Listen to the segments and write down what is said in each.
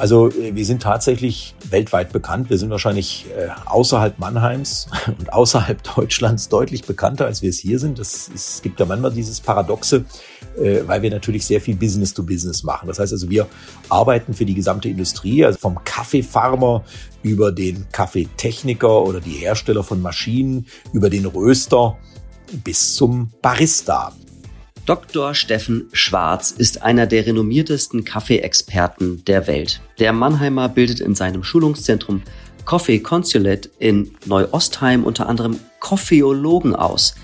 Also äh, wir sind tatsächlich weltweit bekannt. Wir sind wahrscheinlich äh, außerhalb Mannheims und außerhalb Deutschlands deutlich bekannter, als wir es hier sind. Das, es gibt ja manchmal dieses Paradoxe, äh, weil wir natürlich sehr viel Business to Business machen. Das heißt also, wir arbeiten für die gesamte Industrie, also vom Kaffeefarmer über den Kaffeetechniker oder die Hersteller von Maschinen, über den Röster bis zum Barista. Dr. Steffen Schwarz ist einer der renommiertesten Kaffeeexperten der Welt. Der Mannheimer bildet in seinem Schulungszentrum Coffee Consulate in Neuostheim unter anderem Koffeologen aus.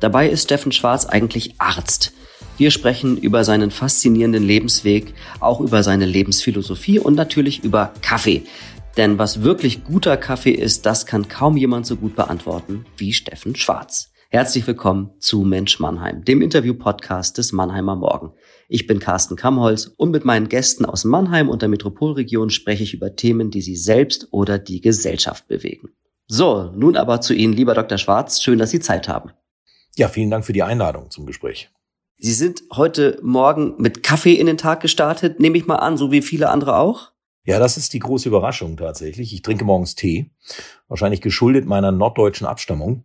Dabei ist Steffen Schwarz eigentlich Arzt. Wir sprechen über seinen faszinierenden Lebensweg, auch über seine Lebensphilosophie und natürlich über Kaffee. Denn was wirklich guter Kaffee ist, das kann kaum jemand so gut beantworten wie Steffen Schwarz. Herzlich willkommen zu Mensch Mannheim, dem Interview-Podcast des Mannheimer Morgen. Ich bin Carsten Kamholz und mit meinen Gästen aus Mannheim und der Metropolregion spreche ich über Themen, die sie selbst oder die Gesellschaft bewegen. So, nun aber zu Ihnen, lieber Dr. Schwarz. Schön, dass Sie Zeit haben. Ja, vielen Dank für die Einladung zum Gespräch. Sie sind heute Morgen mit Kaffee in den Tag gestartet, nehme ich mal an, so wie viele andere auch? Ja, das ist die große Überraschung tatsächlich. Ich trinke morgens Tee, wahrscheinlich geschuldet meiner norddeutschen Abstammung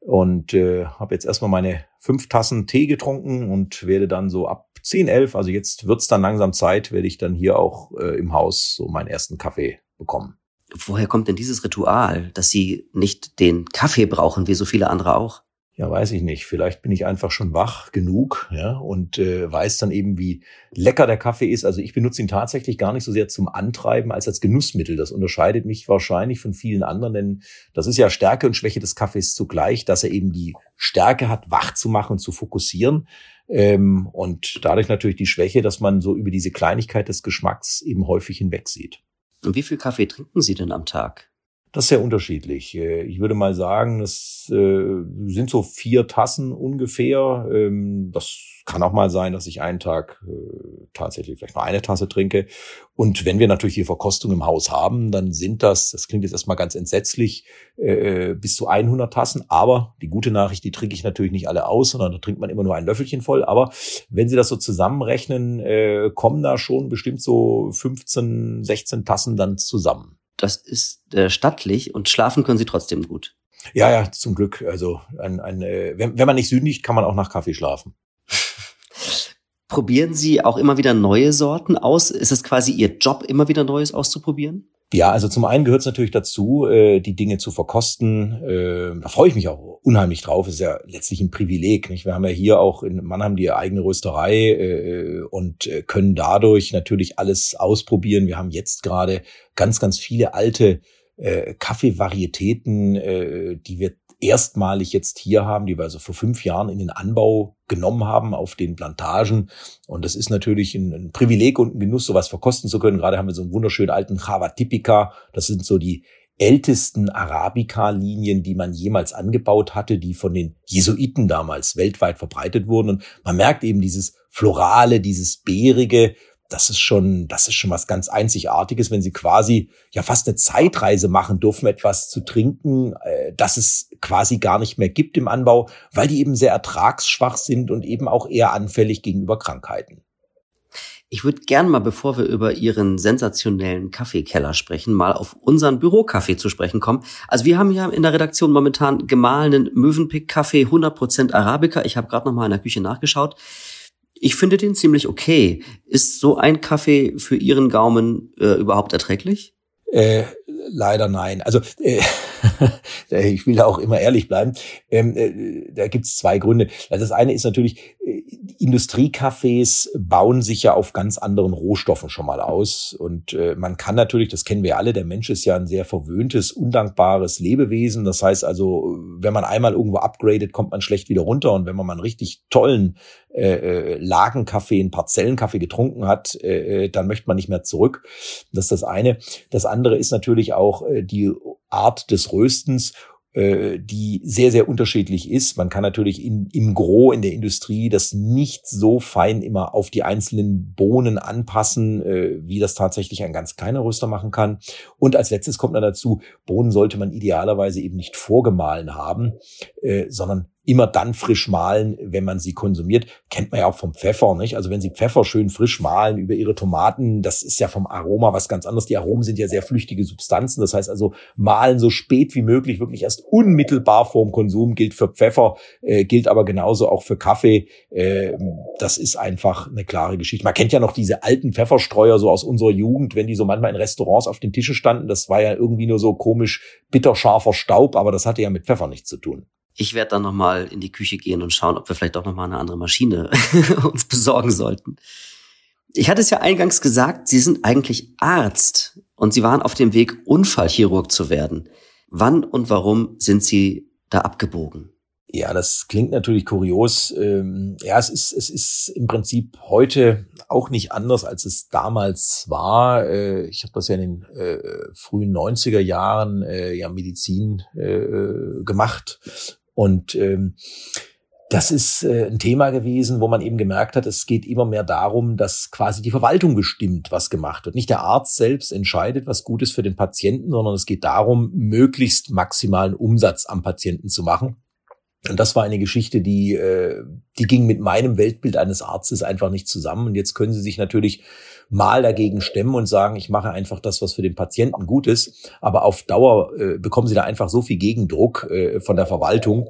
und äh, habe jetzt erstmal meine fünf Tassen Tee getrunken und werde dann so ab 10, 11, also jetzt wird's dann langsam Zeit, werde ich dann hier auch äh, im Haus so meinen ersten Kaffee bekommen. Woher kommt denn dieses Ritual, dass Sie nicht den Kaffee brauchen, wie so viele andere auch? Ja, weiß ich nicht. Vielleicht bin ich einfach schon wach genug, ja, und äh, weiß dann eben, wie lecker der Kaffee ist. Also ich benutze ihn tatsächlich gar nicht so sehr zum Antreiben als als Genussmittel. Das unterscheidet mich wahrscheinlich von vielen anderen, denn das ist ja Stärke und Schwäche des Kaffees zugleich, dass er eben die Stärke hat, wach zu machen und zu fokussieren. Ähm, und dadurch natürlich die Schwäche, dass man so über diese Kleinigkeit des Geschmacks eben häufig hinwegsieht. Und wie viel Kaffee trinken Sie denn am Tag? Das ist sehr unterschiedlich. Äh, ich würde mal sagen, das äh, sind so vier Tassen ungefähr. Ähm, das kann auch mal sein, dass ich einen Tag äh, tatsächlich vielleicht nur eine Tasse trinke. Und wenn wir natürlich hier Verkostung im Haus haben, dann sind das, das klingt jetzt erstmal ganz entsetzlich, bis zu 100 Tassen. Aber die gute Nachricht, die trinke ich natürlich nicht alle aus, sondern da trinkt man immer nur ein Löffelchen voll. Aber wenn Sie das so zusammenrechnen, kommen da schon bestimmt so 15, 16 Tassen dann zusammen das ist äh, stattlich und schlafen können sie trotzdem gut. Ja, ja, zum Glück. Also ein, ein, äh, wenn, wenn man nicht sündigt, kann man auch nach Kaffee schlafen. Probieren Sie auch immer wieder neue Sorten aus? Ist es quasi Ihr Job, immer wieder Neues auszuprobieren? Ja, also zum einen gehört es natürlich dazu, äh, die Dinge zu verkosten. Äh, da freue ich mich auch unheimlich drauf. ist ja letztlich ein Privileg. Nicht? Wir haben ja hier auch in Mannheim die eigene Rösterei äh, und äh, können dadurch natürlich alles ausprobieren. Wir haben jetzt gerade ganz, ganz viele alte äh, Kaffeevarietäten, äh, die wir erstmalig jetzt hier haben, die wir also vor fünf Jahren in den Anbau genommen haben auf den Plantagen. Und das ist natürlich ein, ein Privileg und ein Genuss, sowas verkosten zu können. Gerade haben wir so einen wunderschönen alten Java Typica. Das sind so die ältesten Arabica-Linien, die man jemals angebaut hatte, die von den Jesuiten damals weltweit verbreitet wurden. Und man merkt eben dieses Florale, dieses Beerige, das ist schon, das ist schon was ganz Einzigartiges, wenn sie quasi ja fast eine Zeitreise machen dürfen, etwas zu trinken, äh, das es quasi gar nicht mehr gibt im Anbau, weil die eben sehr ertragsschwach sind und eben auch eher anfällig gegenüber Krankheiten. Ich würde gern mal, bevor wir über Ihren sensationellen Kaffeekeller sprechen, mal auf unseren Bürokaffee zu sprechen kommen. Also wir haben ja in der Redaktion momentan gemahlenen Mövenpick-Kaffee 100% Arabica. Ich habe gerade noch mal in der Küche nachgeschaut. Ich finde den ziemlich okay. Ist so ein Kaffee für Ihren Gaumen äh, überhaupt erträglich? Äh, leider nein. Also äh, ich will da auch immer ehrlich bleiben. Ähm, äh, da gibt es zwei Gründe. Also das eine ist natürlich, äh, Industriecafés bauen sich ja auf ganz anderen Rohstoffen schon mal aus. Und äh, man kann natürlich, das kennen wir alle, der Mensch ist ja ein sehr verwöhntes, undankbares Lebewesen. Das heißt also, wenn man einmal irgendwo upgradet, kommt man schlecht wieder runter. Und wenn man mal einen richtig tollen äh, äh Lagenkaffee, einen Parzellenkaffee getrunken hat, äh, äh, dann möchte man nicht mehr zurück. Das ist das eine. Das andere ist natürlich auch äh, die Art des Röstens äh, die sehr, sehr unterschiedlich ist. Man kann natürlich in, im Gro in der Industrie das nicht so fein immer auf die einzelnen Bohnen anpassen, äh, wie das tatsächlich ein ganz kleiner Röster machen kann. Und als letztes kommt dann dazu, Bohnen sollte man idealerweise eben nicht vorgemahlen haben, äh, sondern immer dann frisch mahlen, wenn man sie konsumiert. Kennt man ja auch vom Pfeffer, nicht? Also wenn Sie Pfeffer schön frisch mahlen über Ihre Tomaten, das ist ja vom Aroma was ganz anderes. Die Aromen sind ja sehr flüchtige Substanzen. Das heißt also, mahlen so spät wie möglich, wirklich erst unmittelbar vorm Konsum gilt für Pfeffer, äh, gilt aber genauso auch für Kaffee. Äh, das ist einfach eine klare Geschichte. Man kennt ja noch diese alten Pfefferstreuer so aus unserer Jugend, wenn die so manchmal in Restaurants auf den Tischen standen. Das war ja irgendwie nur so komisch bitterscharfer Staub, aber das hatte ja mit Pfeffer nichts zu tun. Ich werde dann nochmal in die Küche gehen und schauen, ob wir vielleicht auch nochmal eine andere Maschine uns besorgen sollten. Ich hatte es ja eingangs gesagt, Sie sind eigentlich Arzt und Sie waren auf dem Weg, Unfallchirurg zu werden. Wann und warum sind Sie da abgebogen? Ja, das klingt natürlich kurios. Ähm, ja, es ist, es ist im Prinzip heute auch nicht anders, als es damals war. Äh, ich habe das ja in den äh, frühen 90er Jahren äh, ja Medizin gemacht und ähm, das ist äh, ein Thema gewesen, wo man eben gemerkt hat, es geht immer mehr darum, dass quasi die Verwaltung bestimmt, was gemacht wird. Nicht der Arzt selbst entscheidet, was gut ist für den Patienten, sondern es geht darum, möglichst maximalen Umsatz am Patienten zu machen. Und das war eine Geschichte, die, äh, die ging mit meinem Weltbild eines Arztes einfach nicht zusammen. Und jetzt können Sie sich natürlich mal dagegen stemmen und sagen, ich mache einfach das, was für den Patienten gut ist. Aber auf Dauer äh, bekommen Sie da einfach so viel Gegendruck äh, von der Verwaltung,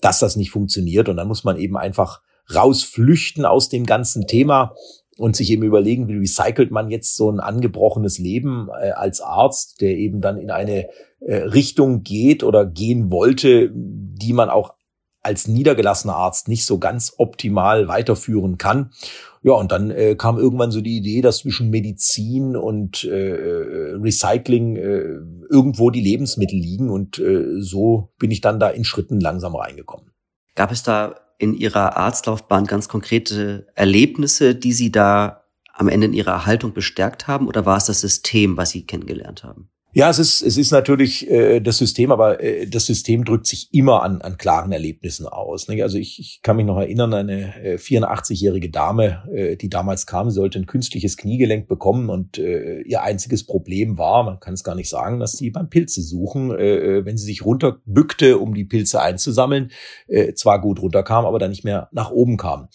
dass das nicht funktioniert. Und dann muss man eben einfach rausflüchten aus dem ganzen Thema und sich eben überlegen, wie recycelt man jetzt so ein angebrochenes Leben äh, als Arzt, der eben dann in eine äh, Richtung geht oder gehen wollte, die man auch als niedergelassener Arzt nicht so ganz optimal weiterführen kann. Ja, und dann äh, kam irgendwann so die Idee, dass zwischen Medizin und äh, Recycling äh, irgendwo die Lebensmittel liegen. Und äh, so bin ich dann da in Schritten langsam reingekommen. Gab es da in Ihrer Arztlaufbahn ganz konkrete Erlebnisse, die Sie da am Ende in Ihrer Erhaltung bestärkt haben? Oder war es das System, was Sie kennengelernt haben? Ja, es ist, es ist natürlich äh, das System, aber äh, das System drückt sich immer an, an klaren Erlebnissen aus. Ne? Also ich, ich kann mich noch erinnern, eine äh, 84-jährige Dame, äh, die damals kam, sollte ein künstliches Kniegelenk bekommen und äh, ihr einziges Problem war, man kann es gar nicht sagen, dass sie beim Pilze suchen, äh, äh, wenn sie sich runterbückte, um die Pilze einzusammeln, äh, zwar gut runterkam, aber dann nicht mehr nach oben kam.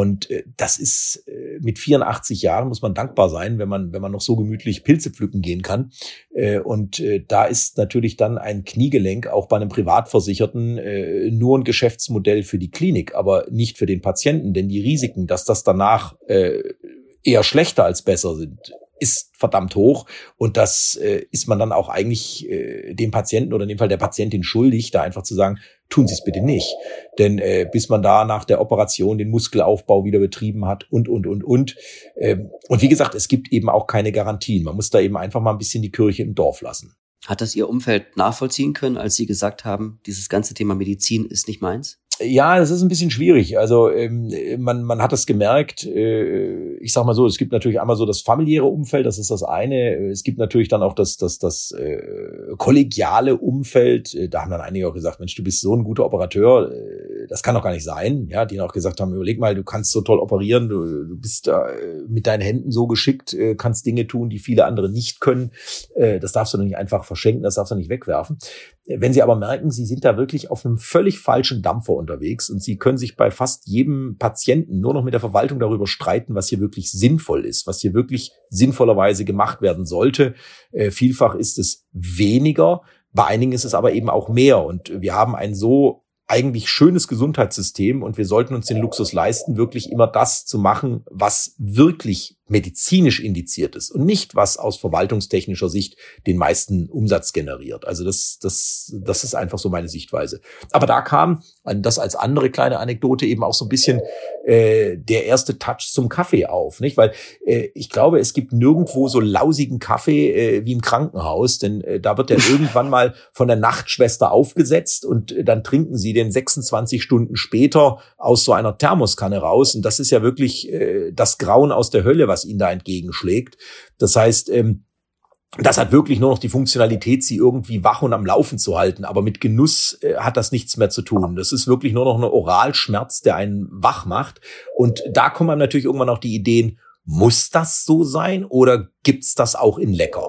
Und äh, das ist äh, mit 84 Jahren muss man dankbar sein, wenn man wenn man noch so gemütlich Pilze pflücken gehen kann. Äh, und da ist natürlich dann ein Kniegelenk auch bei einem Privatversicherten nur ein Geschäftsmodell für die Klinik, aber nicht für den Patienten, denn die Risiken, dass das danach eher schlechter als besser sind, ist verdammt hoch und das äh, ist man dann auch eigentlich äh, dem Patienten oder in dem Fall der Patientin schuldig, da einfach zu sagen, tun Sie es bitte nicht. Denn äh, bis man da nach der Operation den Muskelaufbau wieder betrieben hat und, und, und, und. Ähm, und wie gesagt, es gibt eben auch keine Garantien. Man muss da eben einfach mal ein bisschen die Kirche im Dorf lassen. Hat das Ihr Umfeld nachvollziehen können, als Sie gesagt haben, dieses ganze Thema Medizin ist nicht meins? Ja, das ist ein bisschen schwierig. Also ähm, man, man hat es gemerkt, äh, ich sag mal so, es gibt natürlich einmal so das familiäre Umfeld, das ist das eine. Es gibt natürlich dann auch das, das, das äh, kollegiale Umfeld. Äh, da haben dann einige auch gesagt, Mensch, du bist so ein guter Operateur, äh, das kann doch gar nicht sein. Ja, die auch gesagt haben, überleg mal, du kannst so toll operieren, du, du bist da äh, mit deinen Händen so geschickt, kannst Dinge tun, die viele andere nicht können. Das darfst du doch nicht einfach verschenken, das darfst du nicht wegwerfen. Wenn Sie aber merken, Sie sind da wirklich auf einem völlig falschen Dampfer unterwegs und Sie können sich bei fast jedem Patienten nur noch mit der Verwaltung darüber streiten, was hier wirklich sinnvoll ist, was hier wirklich sinnvollerweise gemacht werden sollte. Äh, vielfach ist es weniger, bei einigen ist es aber eben auch mehr. Und wir haben ein so eigentlich schönes Gesundheitssystem und wir sollten uns den Luxus leisten, wirklich immer das zu machen, was wirklich medizinisch indiziert ist und nicht was aus verwaltungstechnischer Sicht den meisten Umsatz generiert. Also das, das, das ist einfach so meine Sichtweise. Aber da kam das als andere kleine Anekdote eben auch so ein bisschen äh, der erste Touch zum Kaffee auf, nicht? Weil äh, ich glaube, es gibt nirgendwo so lausigen Kaffee äh, wie im Krankenhaus, denn äh, da wird der irgendwann mal von der Nachtschwester aufgesetzt und äh, dann trinken sie den 26 Stunden später aus so einer Thermoskanne raus und das ist ja wirklich äh, das Grauen aus der Hölle, was was ihnen da entgegenschlägt. Das heißt, ähm, das hat wirklich nur noch die Funktionalität, sie irgendwie wach und am Laufen zu halten. Aber mit Genuss äh, hat das nichts mehr zu tun. Das ist wirklich nur noch ein Oralschmerz, der einen wach macht. Und da kommen einem natürlich irgendwann auch die Ideen, muss das so sein oder gibt's das auch in lecker?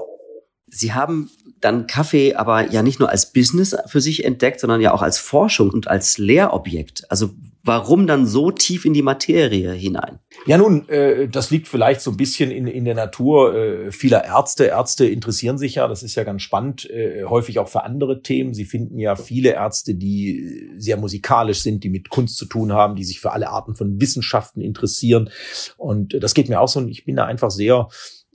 Sie haben dann Kaffee aber ja nicht nur als Business für sich entdeckt, sondern ja auch als Forschung und als Lehrobjekt. Also warum dann so tief in die Materie hinein? Ja, nun, äh, das liegt vielleicht so ein bisschen in, in der Natur äh, vieler Ärzte. Ärzte interessieren sich ja, das ist ja ganz spannend, äh, häufig auch für andere Themen. Sie finden ja viele Ärzte, die sehr musikalisch sind, die mit Kunst zu tun haben, die sich für alle Arten von Wissenschaften interessieren. Und das geht mir auch so. Und ich bin da einfach sehr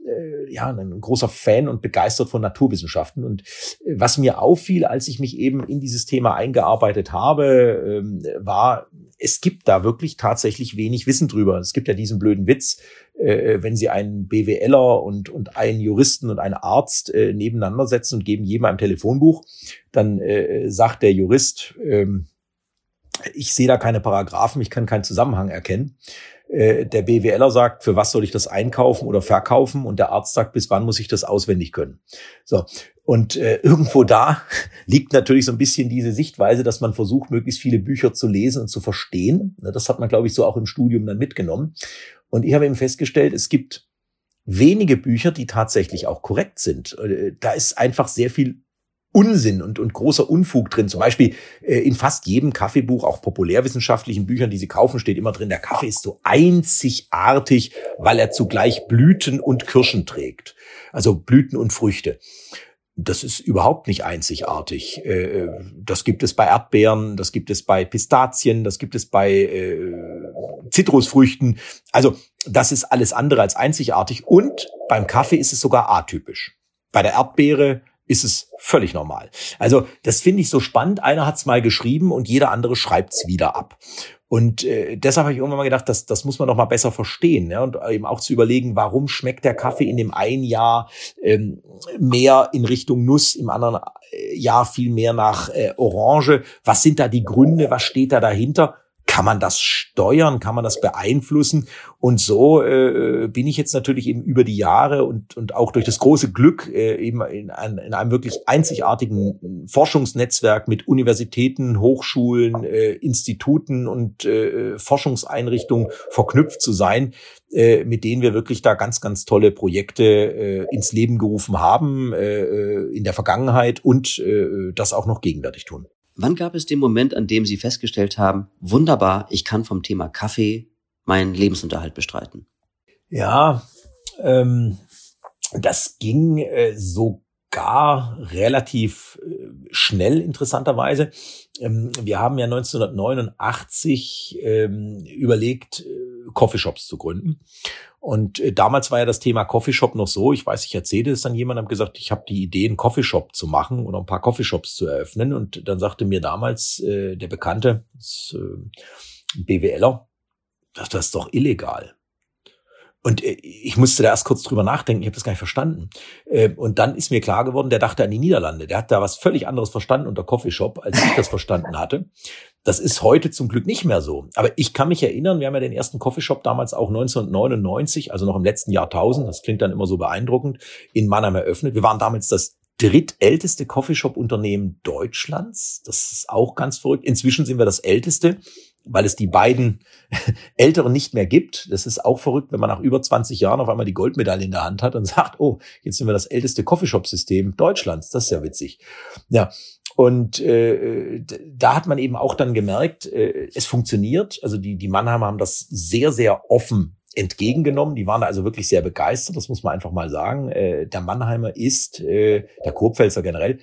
äh, ja, ein großer Fan und begeistert von Naturwissenschaften. Und äh, was mir auffiel, als ich mich eben in dieses Thema eingearbeitet habe, ähm, war, es gibt da wirklich tatsächlich wenig Wissen drüber. Es gibt ja diesen blöden Witz, äh, wenn Sie einen BWLer und, und einen Juristen und einen Arzt äh, nebeneinander setzen und geben jedem ein Telefonbuch, dann äh, sagt der Jurist, ähm, ich sehe da keine Paragraphen, ich kann keinen Zusammenhang erkennen. Äh, der BWLer sagt, für was soll ich das einkaufen oder verkaufen? Und der Arzt sagt, bis wann muss ich das auswendig können? So. Und äh, irgendwo da liegt natürlich so ein bisschen diese Sichtweise, dass man versucht, möglichst viele Bücher zu lesen und zu verstehen. Das hat man, glaube ich, so auch im Studium dann mitgenommen. Und ich habe eben festgestellt, es gibt wenige Bücher, die tatsächlich auch korrekt sind. Äh, da ist einfach sehr viel Unsinn und, und großer Unfug drin. Zum Beispiel äh, in fast jedem Kaffeebuch, auch populärwissenschaftlichen Büchern, die Sie kaufen, steht immer drin, der Kaffee ist so einzigartig, weil er zugleich Blüten und Kirschen trägt. Also Blüten und Früchte. Das ist überhaupt nicht einzigartig. Äh, das gibt es bei Erdbeeren, das gibt es bei Pistazien, das gibt es bei äh, Zitrusfrüchten. Also das ist alles andere als einzigartig. Und beim Kaffee ist es sogar atypisch. Bei der Erdbeere ist es völlig normal. Also das finde ich so spannend. Einer hat es mal geschrieben und jeder andere schreibt es wieder ab. Und äh, deshalb habe ich irgendwann mal gedacht, das, das muss man noch mal besser verstehen ja? und eben auch zu überlegen, warum schmeckt der Kaffee in dem einen Jahr ähm, mehr in Richtung Nuss, im anderen äh, Jahr viel mehr nach äh, Orange. Was sind da die Gründe? Was steht da dahinter? Kann man das steuern, kann man das beeinflussen? Und so äh, bin ich jetzt natürlich eben über die Jahre und, und auch durch das große Glück äh, eben in, ein, in einem wirklich einzigartigen Forschungsnetzwerk mit Universitäten, Hochschulen, äh, Instituten und äh, Forschungseinrichtungen verknüpft zu sein, äh, mit denen wir wirklich da ganz, ganz tolle Projekte äh, ins Leben gerufen haben äh, äh in der Vergangenheit und äh, das auch noch gegenwärtig tun. Wann gab es den Moment, an dem Sie festgestellt haben, wunderbar, ich kann vom Thema Kaffee meinen Lebensunterhalt bestreiten? Ja, ähm, das ging äh, sogar relativ äh, schnell, interessanterweise. Ähm, wir haben ja 1989 ähm, überlegt, äh, Coffeeshops zu gründen. Und äh, damals war ja das Thema Coffeeshop noch so. Ich weiß, ich erzählte es dann jemandem, gesagt, ich habe die Idee, einen Coffeeshop zu machen oder ein paar Coffeeshops zu eröffnen. Und dann sagte mir damals äh, der Bekannte, das, äh, BWLer, das ist doch illegal. Und äh, ich musste da erst kurz drüber nachdenken, ich habe das gar nicht verstanden. Äh, und dann ist mir klar geworden, der dachte an die Niederlande. Der hat da was völlig anderes verstanden unter Coffeeshop, als ich das verstanden hatte. Das ist heute zum Glück nicht mehr so. Aber ich kann mich erinnern, wir haben ja den ersten Coffeeshop damals auch 1999, also noch im letzten Jahrtausend, das klingt dann immer so beeindruckend, in Mannheim eröffnet. Wir waren damals das drittälteste Coffeeshop-Unternehmen Deutschlands. Das ist auch ganz verrückt. Inzwischen sind wir das älteste weil es die beiden Älteren nicht mehr gibt. Das ist auch verrückt, wenn man nach über 20 Jahren auf einmal die Goldmedaille in der Hand hat und sagt, oh, jetzt sind wir das älteste Coffeeshop-System Deutschlands. Das ist ja witzig. Ja, und äh, da hat man eben auch dann gemerkt, äh, es funktioniert. Also die, die Mannheimer haben das sehr, sehr offen entgegengenommen. Die waren da also wirklich sehr begeistert, das muss man einfach mal sagen. Äh, der Mannheimer ist, äh, der Kurpfälzer generell,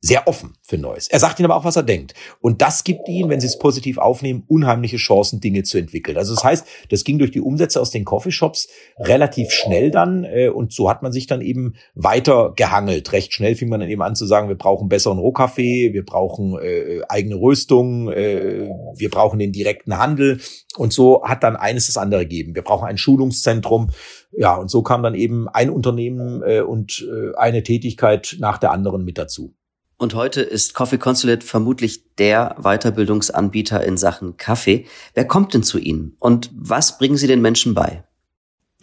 sehr offen für Neues. Er sagt ihnen aber auch, was er denkt. Und das gibt ihnen, wenn sie es positiv aufnehmen, unheimliche Chancen, Dinge zu entwickeln. Also das heißt, das ging durch die Umsätze aus den Coffeeshops relativ schnell dann äh, und so hat man sich dann eben weiter gehangelt. Recht schnell fing man dann eben an zu sagen, wir brauchen besseren Rohkaffee, wir brauchen äh, eigene Röstung, äh, wir brauchen den direkten Handel und so hat dann eines das andere gegeben. Wir brauchen ein Schulungszentrum. Ja, und so kam dann eben ein Unternehmen äh, und äh, eine Tätigkeit nach der anderen mit dazu. Und heute ist Coffee Consulate vermutlich der Weiterbildungsanbieter in Sachen Kaffee. Wer kommt denn zu Ihnen und was bringen Sie den Menschen bei?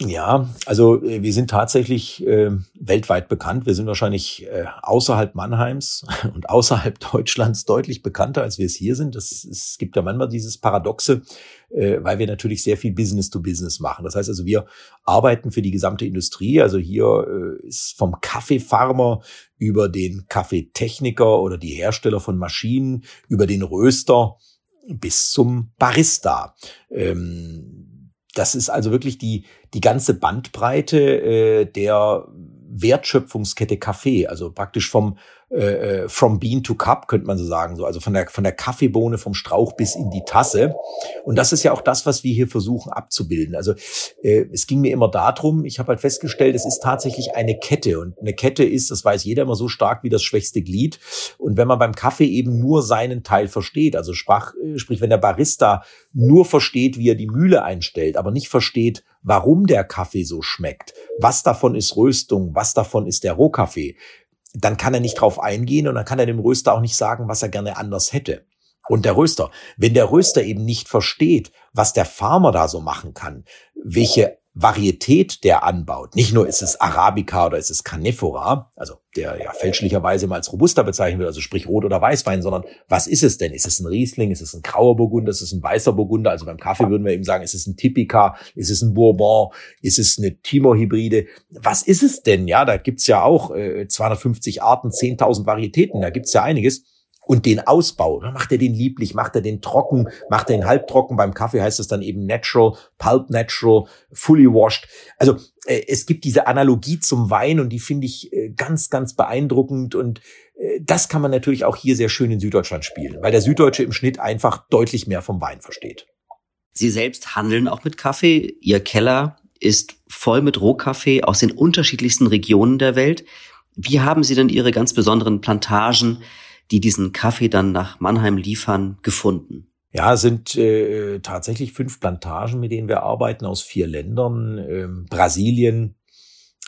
Ja, also äh, wir sind tatsächlich äh, weltweit bekannt. Wir sind wahrscheinlich äh, außerhalb Mannheims und außerhalb Deutschlands deutlich bekannter, als wir es hier sind. Das, es gibt ja manchmal dieses Paradoxe, äh, weil wir natürlich sehr viel Business to Business machen. Das heißt also, wir arbeiten für die gesamte Industrie. Also hier äh, ist vom Kaffeefarmer über den Kaffeetechniker oder die Hersteller von Maschinen, über den Röster bis zum Barista. Ähm, das ist also wirklich die, die ganze Bandbreite äh, der Wertschöpfungskette Kaffee, also praktisch vom äh, äh, from Bean to Cup könnte man so sagen, so also von der von der Kaffeebohne vom Strauch bis in die Tasse. Und das ist ja auch das, was wir hier versuchen abzubilden. Also äh, es ging mir immer darum, ich habe halt festgestellt, es ist tatsächlich eine Kette und eine Kette ist, das weiß jeder immer so stark wie das schwächste Glied. Und wenn man beim Kaffee eben nur seinen Teil versteht, also sprach, äh, sprich, wenn der Barista nur versteht, wie er die Mühle einstellt, aber nicht versteht, warum der Kaffee so schmeckt, was davon ist Röstung, was davon ist der Rohkaffee, dann kann er nicht drauf eingehen und dann kann er dem Röster auch nicht sagen, was er gerne anders hätte. Und der Röster, wenn der Röster eben nicht versteht, was der Farmer da so machen kann, welche Varietät der anbaut. Nicht nur ist es Arabica oder ist es Canephora, also der ja fälschlicherweise mal als Robusta bezeichnet wird, also sprich Rot- oder Weißwein, sondern was ist es denn? Ist es ein Riesling? Ist es ein grauer Burgunder? Ist es ein weißer Burgunder? Also beim Kaffee würden wir eben sagen, ist es ein Typica? Ist es ein Bourbon? Ist es eine Timor-Hybride? Was ist es denn? Ja, da gibt's ja auch äh, 250 Arten, 10.000 Varietäten, da gibt's ja einiges und den Ausbau. Macht er den lieblich, macht er den trocken, macht er den halbtrocken. Beim Kaffee heißt es dann eben natural, pulp natural, fully washed. Also äh, es gibt diese Analogie zum Wein und die finde ich äh, ganz, ganz beeindruckend und äh, das kann man natürlich auch hier sehr schön in Süddeutschland spielen, weil der Süddeutsche im Schnitt einfach deutlich mehr vom Wein versteht. Sie selbst handeln auch mit Kaffee. Ihr Keller ist voll mit Rohkaffee aus den unterschiedlichsten Regionen der Welt. Wie haben Sie denn Ihre ganz besonderen Plantagen die diesen Kaffee dann nach Mannheim liefern, gefunden? Ja, sind äh, tatsächlich fünf Plantagen, mit denen wir arbeiten aus vier Ländern. Ähm, Brasilien,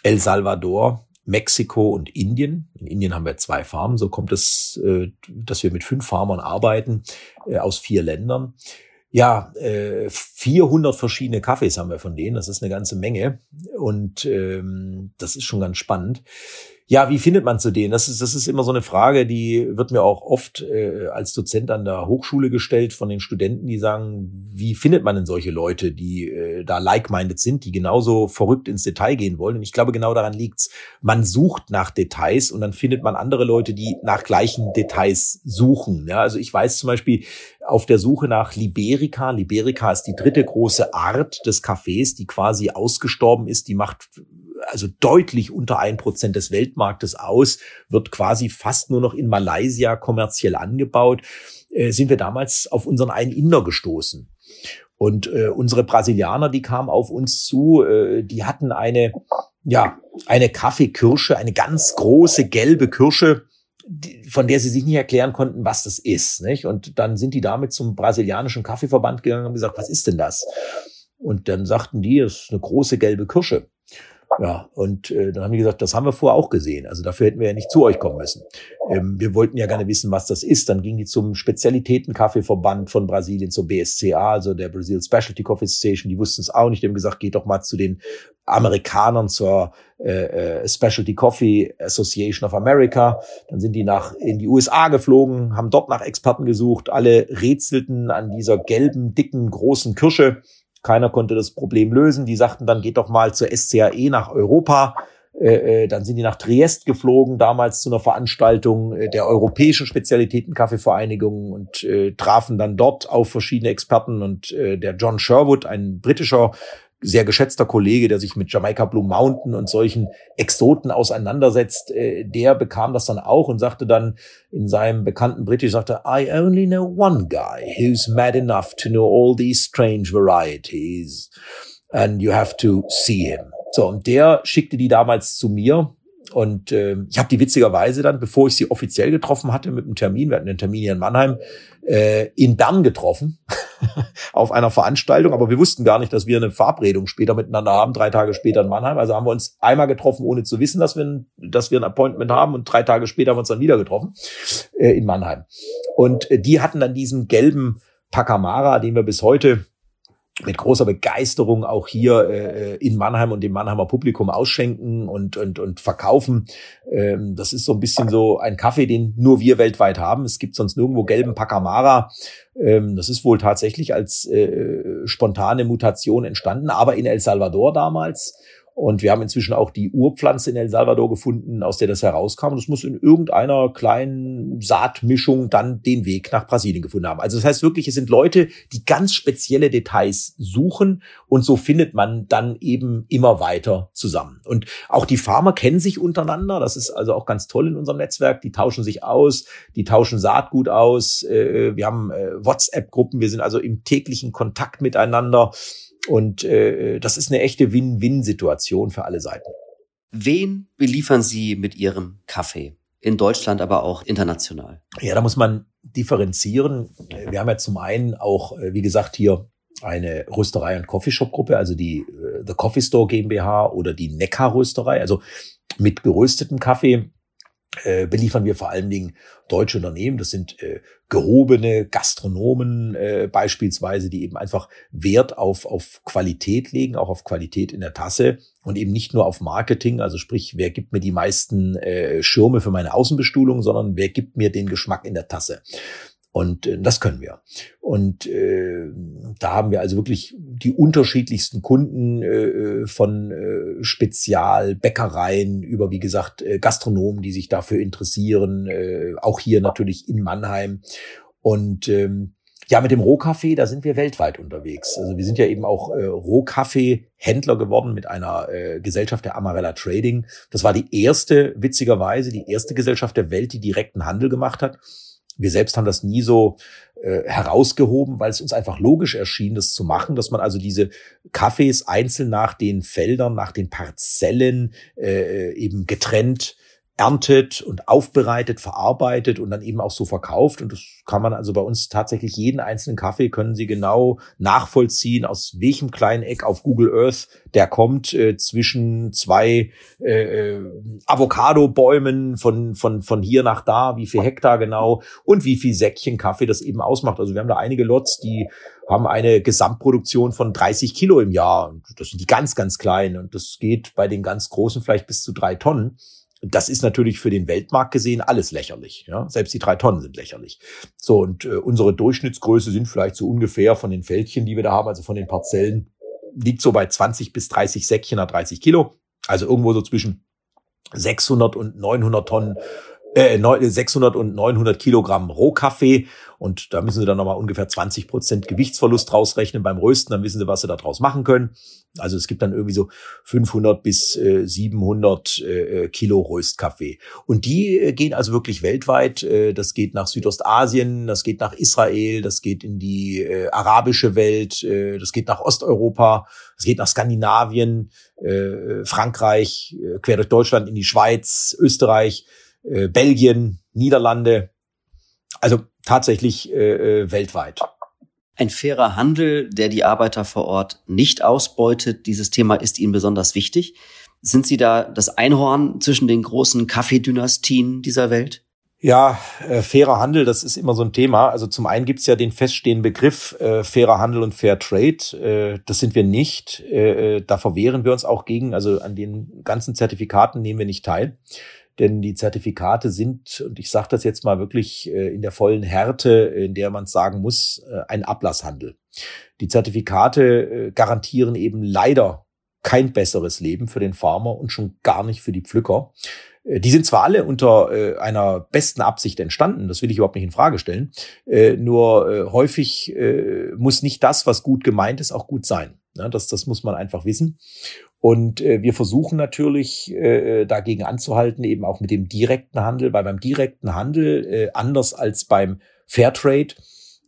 El Salvador, Mexiko und Indien. In Indien haben wir zwei Farmen. So kommt es, äh, dass wir mit fünf Farmern arbeiten äh, aus vier Ländern. Ja, äh, 400 verschiedene Kaffees haben wir von denen. Das ist eine ganze Menge. Und ähm, das ist schon ganz spannend. Ja, wie findet man zu denen? Das ist, das ist immer so eine Frage, die wird mir auch oft äh, als Dozent an der Hochschule gestellt von den Studenten, die sagen, wie findet man denn solche Leute, die äh, da like-minded sind, die genauso verrückt ins Detail gehen wollen? Und ich glaube, genau daran liegt's. Man sucht nach Details und dann findet man andere Leute, die nach gleichen Details suchen. Ja, also ich weiß zum Beispiel auf der Suche nach Liberica. Liberica ist die dritte große Art des Kaffees, die quasi ausgestorben ist. Die macht also deutlich unter ein Prozent des Weltmarktes aus, wird quasi fast nur noch in Malaysia kommerziell angebaut, äh, sind wir damals auf unseren einen Inder gestoßen. Und äh, unsere Brasilianer, die kamen auf uns zu, äh, die hatten eine, ja, eine Kaffeekirsche, eine ganz große gelbe Kirsche, von der sie sich nicht erklären konnten, was das ist. Nicht? Und dann sind die damit zum brasilianischen Kaffeeverband gegangen und haben gesagt, was ist denn das? Und dann sagten die, das ist eine große gelbe Kirsche. Ja, und äh, dann haben die gesagt, das haben wir vorher auch gesehen. Also dafür hätten wir ja nicht zu euch kommen müssen. Ähm, wir wollten ja gerne wissen, was das ist. Dann ging die zum Spezialitäten-Kaffeeverband von Brasilien, zur BSCA, also der Brazil Specialty Coffee Association. Die wussten es auch nicht. Die haben gesagt, geht doch mal zu den Amerikanern, zur äh, äh, Specialty Coffee Association of America. Dann sind die nach in die USA geflogen, haben dort nach Experten gesucht. Alle rätselten an dieser gelben, dicken, großen Kirsche keiner konnte das Problem lösen. Die sagten dann, geht doch mal zur SCAE nach Europa. Äh, äh, dann sind die nach Triest geflogen, damals zu einer Veranstaltung äh, der Europäischen Spezialitäten-Kaffeevereinigung und äh, trafen dann dort auf verschiedene Experten und der John Sherwood, ein britischer sehr geschätzter Kollege, der sich mit Jamaica Blue Mountain und solchen Exoten auseinandersetzt, äh, der bekam das dann auch und sagte dann in seinem bekannten Britisch, sagte, I only know one guy who's mad enough to know all these strange varieties and you have to see him. So, und der schickte die damals zu mir und äh, ich habe die witzigerweise dann, bevor ich sie offiziell getroffen hatte mit einem Termin, wir hatten einen Termin hier in Mannheim, äh, in Bern getroffen auf einer Veranstaltung, aber wir wussten gar nicht, dass wir eine Verabredung später miteinander haben, drei Tage später in Mannheim. Also haben wir uns einmal getroffen, ohne zu wissen, dass wir, ein, dass wir ein Appointment haben und drei Tage später haben wir uns dann wieder getroffen äh, in Mannheim. Und äh, die hatten dann diesen gelben Pacamara, den wir bis heute mit großer Begeisterung auch hier äh, in Mannheim und dem Mannheimer Publikum ausschenken und, und, und verkaufen. Ähm, das ist so ein bisschen so ein Kaffee, den nur wir weltweit haben. Es gibt sonst nirgendwo gelben Pacamara. Ähm, das ist wohl tatsächlich als äh, spontane Mutation entstanden, aber in El Salvador damals. Und wir haben inzwischen auch die Urpflanze in El Salvador gefunden, aus der das herauskam. Und es muss in irgendeiner kleinen Saatmischung dann den Weg nach Brasilien gefunden haben. Also das heißt wirklich, es sind Leute, die ganz spezielle Details suchen und so findet man dann eben immer weiter zusammen. Und auch die Farmer kennen sich untereinander. Das ist also auch ganz toll in unserem Netzwerk. Die tauschen sich aus, die tauschen Saatgut aus. Äh, wir haben äh, WhatsApp-Gruppen. Wir sind also im täglichen Kontakt miteinander. Und äh, das ist eine echte Win-Win-Situation für alle Seiten. Wen beliefern Sie mit Ihrem Kaffee? In Deutschland, aber auch international. Ja, da muss man differenzieren. Wir haben ja zum einen auch, äh, wie gesagt, hier eine Rösterei- und Coffeeshop-Gruppe, also die äh, The Coffee Store GmbH oder die Neckar-Rösterei, also mit geröstetem Kaffee äh, beliefern wir vor allen Dingen deutsche Unternehmen. Das sind äh, gehobene Gastronomen äh, beispielsweise, die eben einfach Wert auf, auf Qualität legen, auch auf Qualität in der Tasse und eben nicht nur auf Marketing, also sprich, wer gibt mir die meisten äh, Schirme für meine Außenbestuhlung, sondern wer gibt mir den Geschmack in der Tasse. Und äh, das können wir. Und äh, da haben wir also wirklich die unterschiedlichsten Kunden äh, von äh, Spezialbäckereien über, wie gesagt, äh, Gastronomen, die sich dafür interessieren, äh, auch hier natürlich in Mannheim. Und ähm, ja, mit dem Rohkaffee, da sind wir weltweit unterwegs. Also wir sind ja eben auch äh, Rohkaffee-Händler geworden mit einer äh, Gesellschaft der Amarella Trading. Das war die erste, witzigerweise, die erste Gesellschaft der Welt, die direkten Handel gemacht hat. Wir selbst haben das nie so äh, herausgehoben, weil es uns einfach logisch erschien, das zu machen, dass man also diese Kaffees einzeln nach den Feldern, nach den Parzellen äh, eben getrennt erntet und aufbereitet, verarbeitet und dann eben auch so verkauft. Und das kann man also bei uns tatsächlich jeden einzelnen Kaffee können Sie genau nachvollziehen, aus welchem kleinen Eck auf Google Earth der kommt, äh, zwischen zwei äh, äh, Avocado-Bäumen von, von, von hier nach da, wie viel Hektar genau und wie viel Säckchen Kaffee das eben ausmacht. Also wir haben da einige Lots, die haben eine Gesamtproduktion von 30 Kilo im Jahr. Das sind die ganz, ganz kleinen. Und das geht bei den ganz großen vielleicht bis zu drei Tonnen. Das ist natürlich für den Weltmarkt gesehen alles lächerlich. Ja? Selbst die drei Tonnen sind lächerlich. So, und äh, unsere Durchschnittsgröße sind vielleicht so ungefähr von den Feldchen, die wir da haben, also von den Parzellen, liegt so bei 20 bis 30 Säckchen nach 30 Kilo. Also irgendwo so zwischen 600 und 900 Tonnen äh, 600 und 900 Kilogramm Rohkaffee. Und da müssen Sie dann nochmal ungefähr 20 Prozent Gewichtsverlust rausrechnen beim Rösten. Dann wissen Sie, was Sie da draus machen können. Also es gibt dann irgendwie so 500 bis äh, 700 äh, Kilo Röstkaffee. Und die äh, gehen also wirklich weltweit. Äh, das geht nach Südostasien, das geht nach Israel, das geht in die äh, arabische Welt, äh, das geht nach Osteuropa, das geht nach Skandinavien, äh, Frankreich, äh, quer durch Deutschland in die Schweiz, Österreich. Äh, Belgien, Niederlande, also tatsächlich äh, äh, weltweit. Ein fairer Handel, der die Arbeiter vor Ort nicht ausbeutet, dieses Thema ist Ihnen besonders wichtig. Sind Sie da das Einhorn zwischen den großen Kaffeedynastien dieser Welt? Ja, äh, fairer Handel, das ist immer so ein Thema. Also zum einen gibt's ja den feststehenden Begriff äh, fairer Handel und Fair Trade. Äh, das sind wir nicht. Äh, äh da verwehren wir uns auch gegen. Also an den ganzen Zertifikaten nehmen wir nicht teil denn die Zertifikate sind, und ich sage das jetzt mal wirklich äh, in der vollen Härte, in der man sagen muss, äh, ein Ablasshandel. Die Zertifikate äh, garantieren eben leider kein besseres Leben für den Farmer und schon gar nicht für die Pflücker. Die sind zwar alle unter äh, einer besten Absicht entstanden, das will ich überhaupt nicht in Frage stellen, äh, nur äh, häufig muss nicht das, was gut gemeint ist, auch gut sein. Ja, das, das muss man einfach wissen. Und äh, wir versuchen natürlich äh, dagegen anzuhalten, eben auch mit dem direkten Handel, weil beim direkten Handel, äh, anders als beim Fairtrade,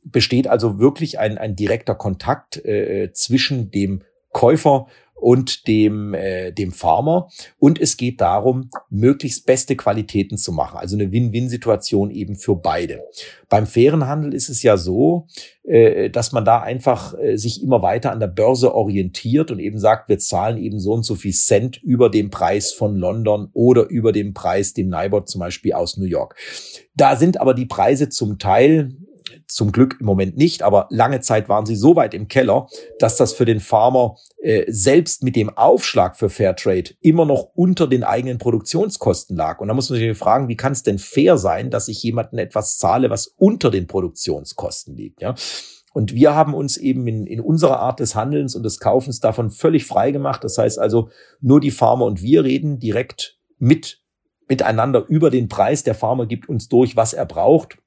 besteht also wirklich ein, ein direkter Kontakt äh, zwischen dem Käufer und dem, äh, dem Farmer. Und es geht darum, möglichst beste Qualitäten zu machen. Also eine Win-Win-Situation eben für beide. Beim fairen Handel ist es ja so, äh, dass man da einfach äh, sich immer weiter an der Börse orientiert und eben sagt, wir zahlen eben so und so viel Cent über dem Preis von London oder über dem Preis, dem NIBOD zum Beispiel aus New York. Da sind aber die Preise zum Teil zum Glück im Moment nicht, aber lange Zeit waren sie so weit im Keller, dass das für den Farmer äh, selbst mit dem Aufschlag für Fairtrade immer noch unter den eigenen Produktionskosten lag. Und da muss man sich fragen, wie kann es denn fair sein, dass ich jemanden etwas zahle, was unter den Produktionskosten liegt? Ja? Und wir haben uns eben in, in unserer Art des Handelns und des Kaufens davon völlig frei gemacht. Das heißt also, nur die Farmer und wir reden direkt mit miteinander über den Preis. Der Farmer gibt uns durch, was er braucht.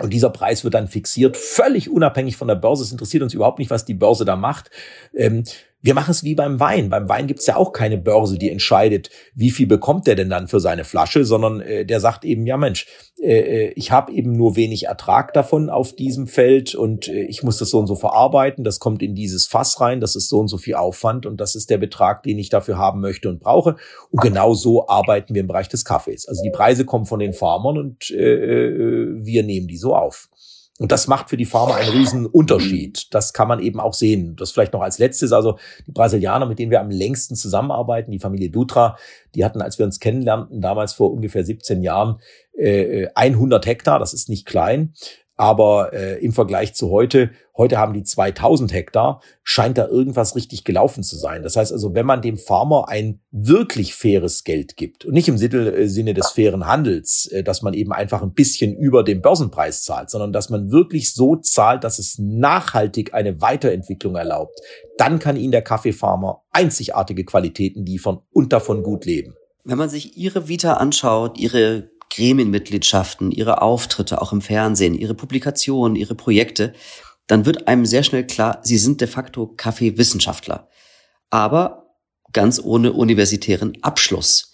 Und dieser Preis wird dann fixiert, völlig unabhängig von der Börse. Es interessiert uns überhaupt nicht, was die Börse da macht. Ähm, wir machen es wie beim Wein. Beim Wein gibt es ja auch keine Börse, die entscheidet, wie viel bekommt der denn dann für seine Flasche, sondern äh, der sagt eben, ja Mensch, äh, äh ich habe eben nur wenig Ertrag davon auf diesem Feld und äh, ich muss das so und so verarbeiten. Das kommt in dieses Fass rein, das ist so und so viel Aufwand und das ist der Betrag, den ich dafür haben möchte und brauche. Und genau so arbeiten wir im Bereich des Kaffees. Also die Preise kommen von den Farmern und äh, äh wir nehmen die so auf. Und das macht für die Pharma einen riesen Unterschied. Das kann man eben auch sehen. Das vielleicht noch als letztes. Also die Brasilianer, mit denen wir am längsten zusammenarbeiten, die Familie Dutra, die hatten, als wir uns kennenlernten, damals vor ungefähr 17 Jahren, äh, 100 Hektar. Das ist nicht klein. Aber äh, im Vergleich zu heute, heute haben die 2000 Hektar, scheint da irgendwas richtig gelaufen zu sein. Das heißt also, wenn man dem Farmer ein wirklich faires Geld gibt und nicht im äh, Sinne des fairen Handels, äh, dass man eben einfach ein bisschen über dem Börsenpreis zahlt, sondern dass man wirklich so zahlt, dass es nachhaltig eine Weiterentwicklung erlaubt, dann kann Ihnen der Kaffeefarmer einzigartige Qualitäten liefern und davon gut leben. Wenn man sich Ihre Vita anschaut, Ihre Gremienmitgliedschaften, ihre Auftritte auch im Fernsehen, ihre Publikationen, ihre Projekte, dann wird einem sehr schnell klar, sie sind de facto Kaffeewissenschaftler. Aber ganz ohne universitären Abschluss.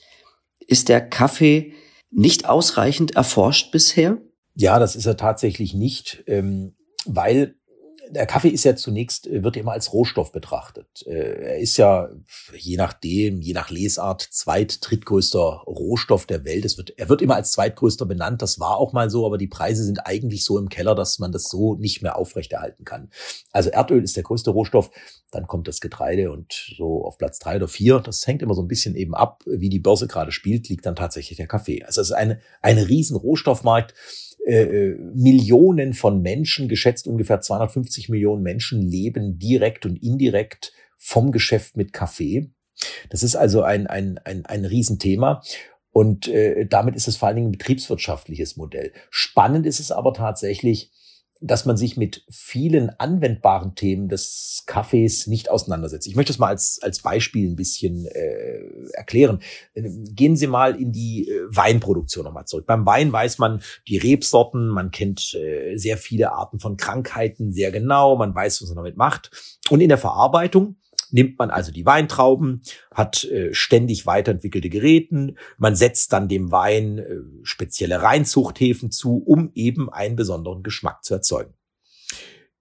Ist der Kaffee nicht ausreichend erforscht bisher? Ja, das ist er tatsächlich nicht, ähm, weil der Kaffee ist ja zunächst, äh, wird immer als Rohstoff betrachtet. Äh, er ist ja, je nachdem, je nach Lesart, zweit-, drittgrößter Rohstoff der Welt. Es wird, er wird immer als zweitgrößter benannt. Das war auch mal so, aber die Preise sind eigentlich so im Keller, dass man das so nicht mehr aufrechterhalten kann. Also Erdöl ist der größte Rohstoff. Dann kommt das Getreide und so auf Platz drei oder vier. Das hängt immer so ein bisschen eben ab, wie die Börse gerade spielt, liegt dann tatsächlich der Kaffee. Also es ist eine, eine riesen Rohstoffmarkt. Äh, äh, Millionen von Menschen, geschätzt ungefähr 250 Millionen Menschen leben direkt und indirekt vom Geschäft mit Kaffee. Das ist also ein, ein, ein, ein Riesenthema. Und äh, damit ist es vor allen Dingen ein betriebswirtschaftliches Modell. Spannend ist es aber tatsächlich, dass man sich mit vielen anwendbaren Themen des Kaffees nicht auseinandersetzt. Ich möchte es mal als, als Beispiel ein bisschen äh, erklären. Gehen Sie mal in die äh, Weinproduktion nochmal zurück. Beim Wein weiß man die Rebsorten, man kennt äh, sehr viele Arten von Krankheiten sehr genau, man weiß, was man damit macht. Und in der Verarbeitung nimmt man also die Weintrauben, hat äh, ständig weiterentwickelte Geräten, man setzt dann dem Wein äh, spezielle Reinzuchthäfen zu, um eben einen besonderen Geschmack zu erzeugen.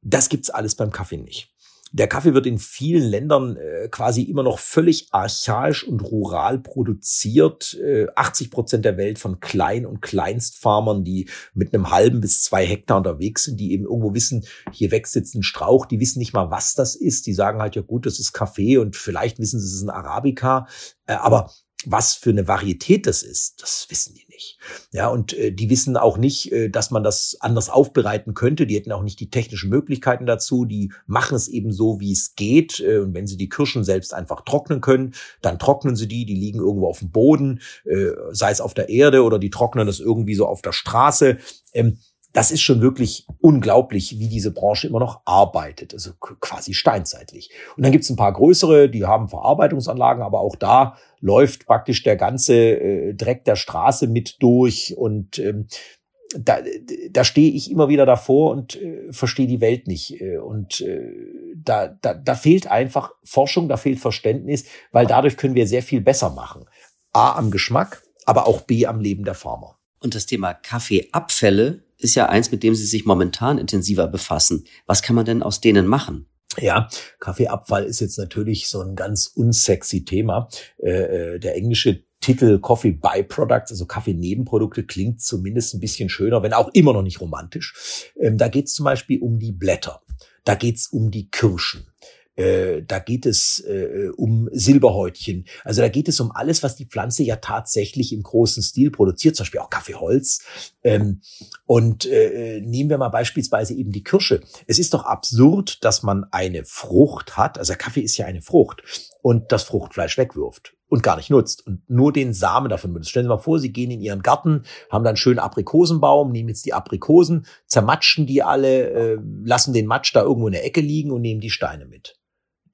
Das gibt's alles beim Kaffee nicht. Der Kaffee wird in vielen Ländern äh, quasi immer noch völlig archaisch und rural produziert. Äh, 80 Prozent der Welt von Klein- und Kleinstfarmern, die mit einem halben bis zwei Hektar unterwegs sind, die eben irgendwo wissen, hier wächst jetzt ein Strauch, die wissen nicht mal, was das ist. Die sagen halt, ja gut, das ist Kaffee und vielleicht wissen sie, es ist ein Arabica. Äh, aber was für eine Varietät das ist, das wissen die nicht. Ja, und äh, die wissen auch nicht, äh, dass man das anders aufbereiten könnte. Die hätten auch nicht die technischen Möglichkeiten dazu. Die machen es eben so, wie es geht. Äh, und wenn sie die Kirschen selbst einfach trocknen können, dann trocknen sie die. Die liegen irgendwo auf dem Boden, äh, sei es auf der Erde oder die trocknen das irgendwie so auf der Straße. Ähm, das ist schon wirklich unglaublich, wie diese Branche immer noch arbeitet, also quasi steinzeitlich. Und dann gibt es ein paar größere, die haben Verarbeitungsanlagen, aber auch da läuft praktisch der ganze äh, Dreck der Straße mit durch und ähm, da, da stehe ich immer wieder davor und äh, verstehe die Welt nicht. Äh, und äh, da, da, da fehlt einfach Forschung, da fehlt Verständnis, weil dadurch können wir sehr viel besser machen. A am Geschmack, aber auch B am Leben der Farmer. Und das Thema Kaffeeabfälle ist ja eins, mit dem Sie sich momentan intensiver befassen. Was kann man denn aus denen machen? Ja, Kaffeeabfall ist jetzt natürlich so ein ganz unsexy Thema. Äh, äh der englische Titel Coffee Byproducts, also Kaffee-Nebenprodukte, klingt zumindest ein bisschen schöner, wenn auch immer noch nicht romantisch. Ähm, da geht es zum Beispiel um die Blätter, da geht es um die Kirschen. Äh, da geht es äh, um Silberhäutchen. Also da geht es um alles, was die Pflanze ja tatsächlich im großen Stil produziert, zum Beispiel auch Kaffeeholz. Ähm, und äh, nehmen wir mal beispielsweise eben die Kirsche. Es ist doch absurd, dass man eine Frucht hat, also Kaffee ist ja eine Frucht, und das Fruchtfleisch wegwirft und gar nicht nutzt und nur den Samen davon benutzt. Stellen Sie mal vor, Sie gehen in Ihren Garten, haben dann einen schönen Aprikosenbaum, nehmen jetzt die Aprikosen, zermatschen die alle, äh, lassen den Matsch da irgendwo in der Ecke liegen und nehmen die Steine mit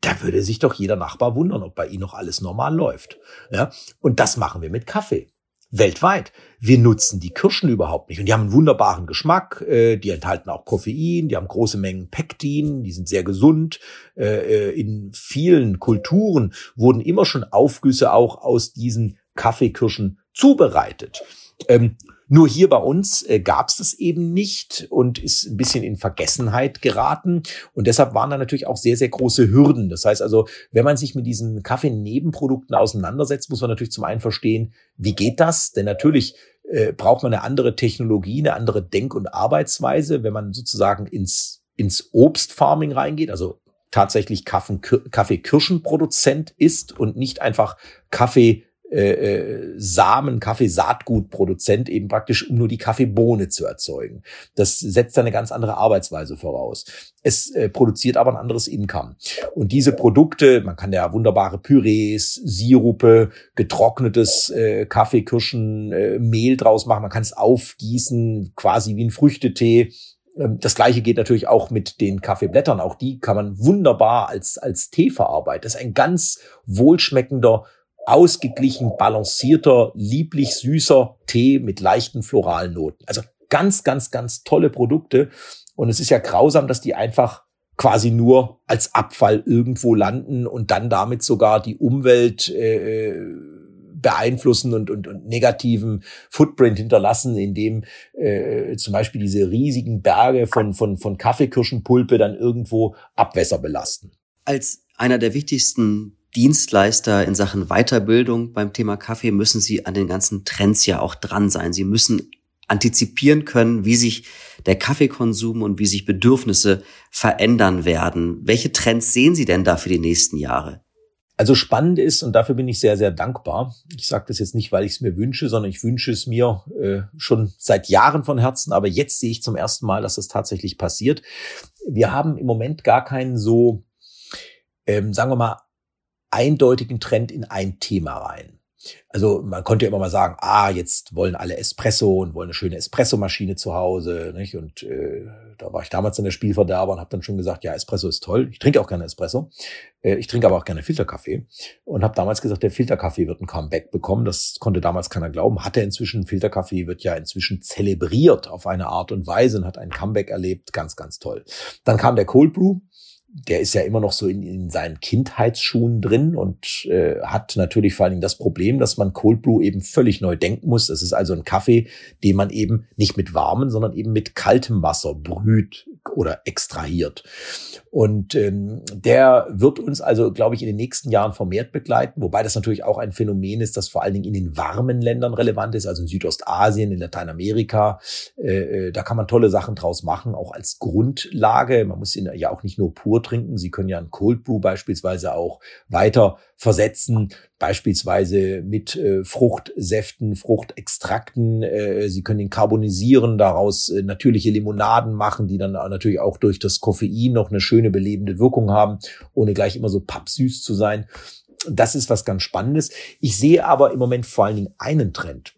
da würde sich doch jeder Nachbar wundern, ob bei ihnen noch alles normal läuft. Ja? Und das machen wir mit Kaffee. Weltweit. Wir nutzen die Kirschen überhaupt nicht. Und die haben einen wunderbaren Geschmack. Äh, die enthalten auch Koffein, die haben große Mengen Pektin, die sind sehr gesund. Äh, äh, in vielen Kulturen wurden immer schon Aufgüsse auch aus diesen Kaffeekirschen zubereitet. Ähm, nur hier bei uns äh, gab es das eben nicht und ist ein bisschen in Vergessenheit geraten. Und deshalb waren da natürlich auch sehr, sehr große Hürden. Das heißt also, wenn man sich mit diesen Kaffee-Nebenprodukten auseinandersetzt, muss man natürlich zum einen verstehen, wie geht das? Denn natürlich äh, braucht man eine andere Technologie, eine andere Denk- und Arbeitsweise, wenn man sozusagen ins, ins Obstfarming reingeht, also tatsächlich Kaffee-Kirschenproduzent ist und nicht einfach Kaffee äh, äh, Samen, Kaffeesaatgutproduzent eben praktisch, um nur die Kaffeebohne zu erzeugen. Das setzt eine ganz andere Arbeitsweise voraus. Es äh, produziert aber ein anderes Income. Und diese Produkte, man kann ja wunderbare Pürees, Sirupe, getrocknetes äh, Kaffeekirschen, äh, Mehl draus machen, man kann es aufgießen, quasi wie ein Früchtetee. Ähm, das gleiche geht natürlich auch mit den Kaffeeblättern. Auch die kann man wunderbar als, als Tee verarbeiten. Das ist ein ganz wohlschmeckender ausgeglichen, balancierter, lieblich süßer Tee mit leichten floralen Noten. Also ganz, ganz, ganz tolle Produkte. Und es ist ja grausam, dass die einfach quasi nur als Abfall irgendwo landen und dann damit sogar die Umwelt äh, beeinflussen und, und, und negativen Footprint hinterlassen, indem äh, zum Beispiel diese riesigen Berge von, von, von Kaffeekirschenpulpe dann irgendwo Abwässer belasten. Als einer der wichtigsten Dienstleister in Sachen Weiterbildung beim Thema Kaffee müssen Sie an den ganzen Trends ja auch dran sein. Sie müssen antizipieren können, wie sich der Kaffeekonsum und wie sich Bedürfnisse verändern werden. Welche Trends sehen Sie denn da für die nächsten Jahre? Also spannend ist, und dafür bin ich sehr, sehr dankbar. Ich sage das jetzt nicht, weil ich es mir wünsche, sondern ich wünsche es mir äh, schon seit Jahren von Herzen. Aber jetzt sehe ich zum ersten Mal, dass das tatsächlich passiert. Wir haben im Moment gar keinen so, ähm, sagen wir mal, eindeutigen Trend in ein Thema rein. Also man konnte ja immer mal sagen, ah, jetzt wollen alle Espresso und wollen eine schöne Espressomaschine zu Hause. Nicht? Und äh, da war ich damals in der Spielverderber und habe dann schon gesagt, ja, Espresso ist toll. Ich trinke auch gerne Espresso. Äh, ich trinke aber auch gerne Filterkaffee. Und habe damals gesagt, der Filterkaffee wird ein Comeback bekommen. Das konnte damals keiner glauben. Hatte inzwischen, Filterkaffee wird ja inzwischen zelebriert auf eine Art und Weise und hat ein Comeback erlebt. Ganz, ganz toll. Dann kam der Cold Brew der ist ja immer noch so in, in seinen Kindheitsschuhen drin und äh, hat natürlich vor allen Dingen das Problem, dass man Cold Brew eben völlig neu denken muss. Das ist also ein Kaffee, den man eben nicht mit warmem, sondern eben mit kaltem Wasser brüht oder extrahiert. Und ähm, der wird uns also, glaube ich, in den nächsten Jahren vermehrt begleiten, wobei das natürlich auch ein Phänomen ist, das vor allen Dingen in den warmen Ländern relevant ist, also in Südostasien, in Lateinamerika. Äh, äh da kann man tolle Sachen draus machen, auch als Grundlage. Man muss ihn ja auch nicht nur pur trinken. Sie können ja ein Cold Brew beispielsweise auch weiter versetzen, beispielsweise mit äh, Fruchtsäften, Fruchtextrakten. Äh, Sie können ihn carbonisieren, daraus äh, natürliche Limonaden machen, die dann natürlich auch durch das Koffein noch eine schöne belebende Wirkung haben, ohne gleich immer so pappsüß zu sein. Das ist was ganz Spannendes. Ich sehe aber im Moment vor allen Dingen einen Trend.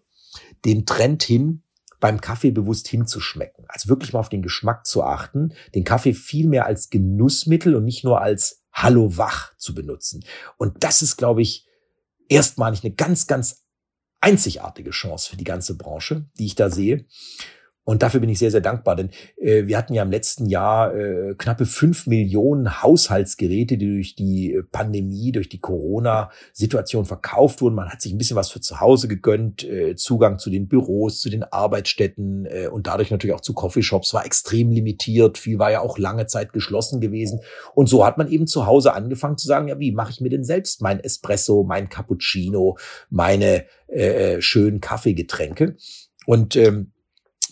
Den Trend hin, beim Kaffee bewusst hinzuschmecken. Also wirklich mal auf den Geschmack zu achten, den Kaffee viel mehr als Genussmittel und nicht nur als Hallo wach zu benutzen. Und das ist, glaube ich, erstmalig eine ganz, ganz einzigartige Chance für die ganze Branche, die ich da sehe. Und dafür bin ich sehr, sehr dankbar, denn äh, wir hatten ja im letzten Jahr äh, knappe fünf Millionen Haushaltsgeräte, die durch die äh, Pandemie, durch die Corona-Situation verkauft wurden. Man hat sich ein bisschen was für zu Hause gegönnt, äh, Zugang zu den Büros, zu den Arbeitsstätten äh, und dadurch natürlich auch zu Coffeeshops war extrem limitiert. Viel war ja auch lange Zeit geschlossen gewesen. Und so hat man eben zu Hause angefangen zu sagen, ja, wie mache ich mir denn selbst mein Espresso, mein Cappuccino, meine äh, äh schönen Kaffeegetränke? Und ähm,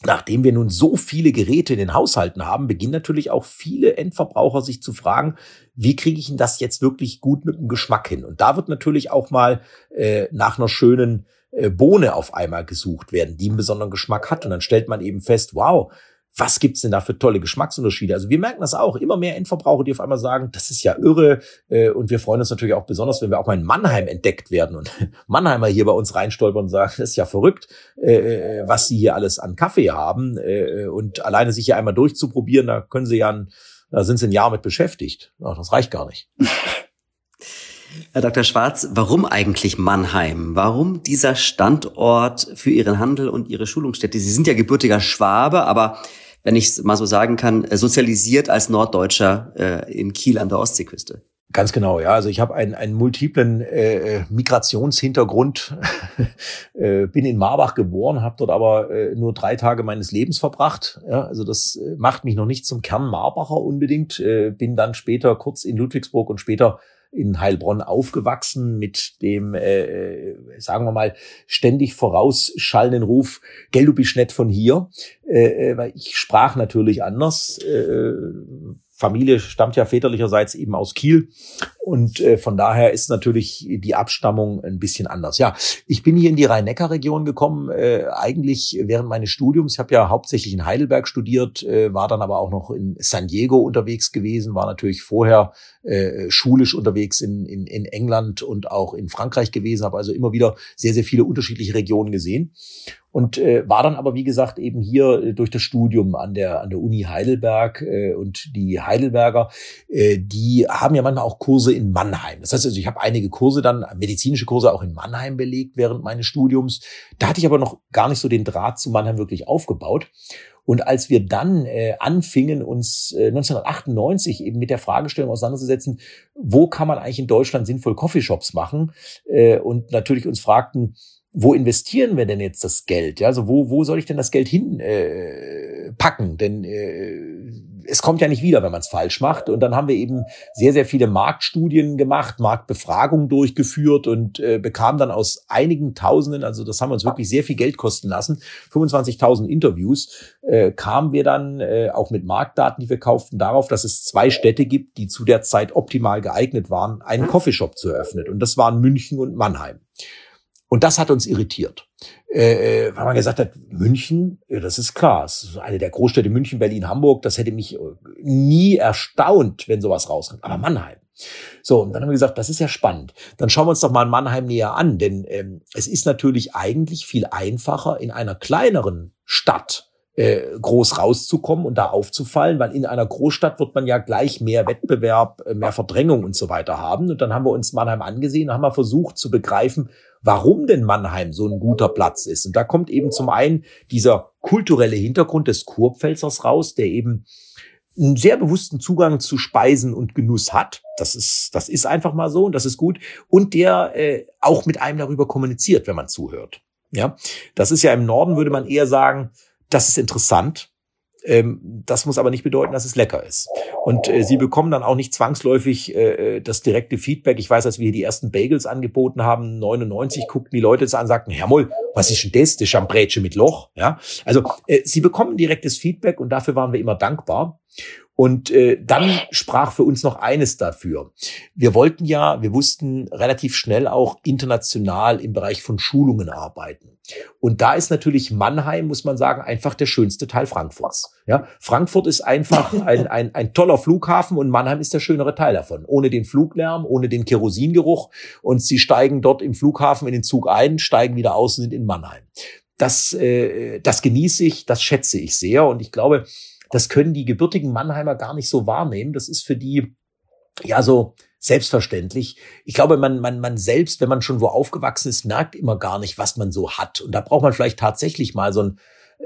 Nachdem wir nun so viele Geräte in den Haushalten haben, beginnen natürlich auch viele Endverbraucher sich zu fragen, wie kriege ich denn das jetzt wirklich gut mit dem Geschmack hin? Und da wird natürlich auch mal äh, nach einer schönen äh, Bohne auf einmal gesucht werden, die einen besonderen Geschmack hat. Und dann stellt man eben fest, wow, was gibt's denn da für tolle Geschmacksunterschiede? Also wir merken das auch. Immer mehr Endverbraucher, die auf einmal sagen, das ist ja irre. Äh, und wir freuen uns natürlich auch besonders, wenn wir auch mal in Mannheim entdeckt werden und Mannheimer hier bei uns reinstolpern und sagen, das ist ja verrückt, äh, äh, was sie hier alles an Kaffee haben. Und alleine sich hier einmal durchzuprobieren, da können sie ja, da sind sie ein Jahr mit beschäftigt. Das reicht gar nicht. Herr Dr. Schwarz, warum eigentlich Mannheim? Warum dieser Standort für Ihren Handel und Ihre Schulungsstätte? Sie sind ja gebürtiger Schwabe, aber wenn ich es mal so sagen kann, äh, sozialisiert als Norddeutscher äh, in Kiel an der Ostseeküste. Ganz genau, ja. Also ich habe einen, einen multiplen äh, äh Migrationshintergrund, äh, bin in Marbach geboren, habe dort aber äh, nur drei Tage meines Lebens verbracht. Ja, also das äh, macht mich noch nicht zum Kern Marbacher unbedingt. Äh, bin dann später kurz in Ludwigsburg und später in Heilbronn aufgewachsen mit dem, äh, sagen wir mal, ständig vorausschallenden Ruf, gell, du bist nett von hier, äh, äh weil ich sprach natürlich anders, äh, Familie stammt ja väterlicherseits eben aus Kiel und äh, von daher ist natürlich die Abstammung ein bisschen anders. Ja, ich bin hier in die Rhein-Neckar-Region gekommen, äh, eigentlich während meines Studiums. Ich habe ja hauptsächlich in Heidelberg studiert, äh, war dann aber auch noch in San Diego unterwegs gewesen, war natürlich vorher äh, schulisch unterwegs in, in, in England und auch in Frankreich gewesen, habe also immer wieder sehr, sehr viele unterschiedliche Regionen gesehen und äh, war dann aber wie gesagt eben hier äh, durch das Studium an der an der Uni Heidelberg äh, und die Heidelberger äh, die haben ja manchmal auch Kurse in Mannheim. Das heißt also ich habe einige Kurse dann medizinische Kurse auch in Mannheim belegt während meines Studiums. Da hatte ich aber noch gar nicht so den Draht zu Mannheim wirklich aufgebaut. Und als wir dann äh, anfingen, uns äh, 1998 eben mit der Fragestellung auseinanderzusetzen, wo kann man eigentlich in Deutschland sinnvoll Coffeeshops machen? Äh, und natürlich uns fragten, wo investieren wir denn jetzt das Geld? Ja, also wo, wo soll ich denn das Geld hin äh, packen? Denn äh, es kommt ja nicht wieder, wenn man es falsch macht. Und dann haben wir eben sehr, sehr viele Marktstudien gemacht, Marktbefragungen durchgeführt und äh, bekamen dann aus einigen Tausenden, also das haben wir uns wirklich sehr viel Geld kosten lassen, 25.000 Interviews, äh, kamen wir dann äh, auch mit Marktdaten, die wir kauften, darauf, dass es zwei Städte gibt, die zu der Zeit optimal geeignet waren, einen Coffeeshop zu eröffnen. Und das waren München und Mannheim. Und das hat uns irritiert. Äh, äh, weil man gesagt hat, München, ja, das ist klar, das ist eine der Großstädte München, Berlin, Hamburg, das hätte mich äh, nie erstaunt, wenn sowas rauskommt. Aber Mannheim. So, und dann haben wir gesagt, das ist ja spannend. Dann schauen wir uns doch mal Mannheim näher an, denn ähm, es ist natürlich eigentlich viel einfacher in einer kleineren Stadt äh, groß rauszukommen und da aufzufallen, weil in einer Großstadt wird man ja gleich mehr Wettbewerb, äh, mehr Verdrängung und so weiter haben. Und dann haben wir uns Mannheim angesehen, haben wir versucht zu begreifen, warum denn Mannheim so ein guter Platz ist. Und da kommt eben zum einen dieser kulturelle Hintergrund des Kurpfälzers raus, der eben einen sehr bewussten Zugang zu Speisen und Genuss hat. Das ist, das ist einfach mal so und das ist gut. Und der äh, auch mit einem darüber kommuniziert, wenn man zuhört. Ja, das ist ja im Norden würde man eher sagen, das ist interessant. Ähm, das muss aber nicht bedeuten, dass es lecker ist. Und äh, sie bekommen dann auch nicht zwangsläufig äh, das direkte Feedback. Ich weiß, als wir hier die ersten Bagels angeboten haben, 99 guckten die Leute jetzt an und sagten, Herr Moll, was ist denn das? Das Chambrätsche mit Loch. Ja, also äh, sie bekommen direktes Feedback und dafür waren wir immer dankbar. Und äh, dann sprach für uns noch eines dafür. Wir wollten ja, wir wussten relativ schnell auch international im Bereich von Schulungen arbeiten. Und da ist natürlich Mannheim, muss man sagen, einfach der schönste Teil Frankfurts. Ja, Frankfurt ist einfach ein, ein, ein toller Flughafen und Mannheim ist der schönere Teil davon. Ohne den Fluglärm, ohne den Kerosingeruch. Und sie steigen dort im Flughafen in den Zug ein, steigen wieder aus und sind in Mannheim. Das, äh, das genieße ich, das schätze ich sehr. Und ich glaube, das können die gebürtigen Mannheimer gar nicht so wahrnehmen. Das ist für die ja so selbstverständlich. Ich glaube, man, man, man selbst, wenn man schon wo aufgewachsen ist, merkt immer gar nicht, was man so hat. Und da braucht man vielleicht tatsächlich mal so ein